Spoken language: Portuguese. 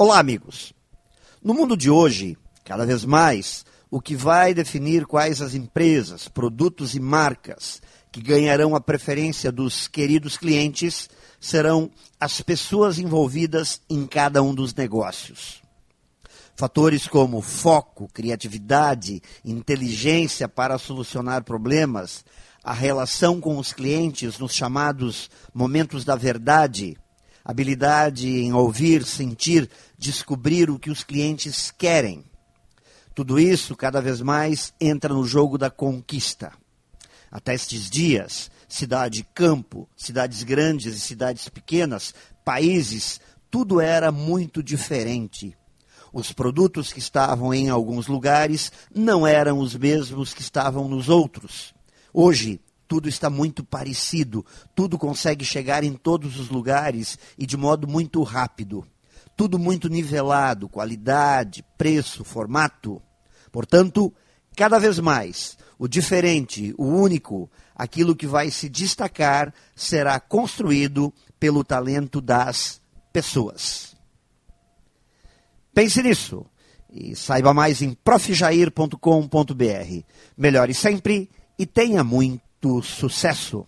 Olá, amigos. No mundo de hoje, cada vez mais, o que vai definir quais as empresas, produtos e marcas que ganharão a preferência dos queridos clientes serão as pessoas envolvidas em cada um dos negócios. Fatores como foco, criatividade, inteligência para solucionar problemas, a relação com os clientes nos chamados momentos da verdade, habilidade em ouvir, sentir, descobrir o que os clientes querem. Tudo isso, cada vez mais, entra no jogo da conquista. Até estes dias, cidade campo, cidades grandes e cidades pequenas, países, tudo era muito diferente. Os produtos que estavam em alguns lugares não eram os mesmos que estavam nos outros. Hoje, tudo está muito parecido, tudo consegue chegar em todos os lugares e de modo muito rápido. Tudo muito nivelado, qualidade, preço, formato. Portanto, cada vez mais, o diferente, o único, aquilo que vai se destacar será construído pelo talento das pessoas. Pense nisso e saiba mais em profjair.com.br. Melhore sempre e tenha muito sucesso!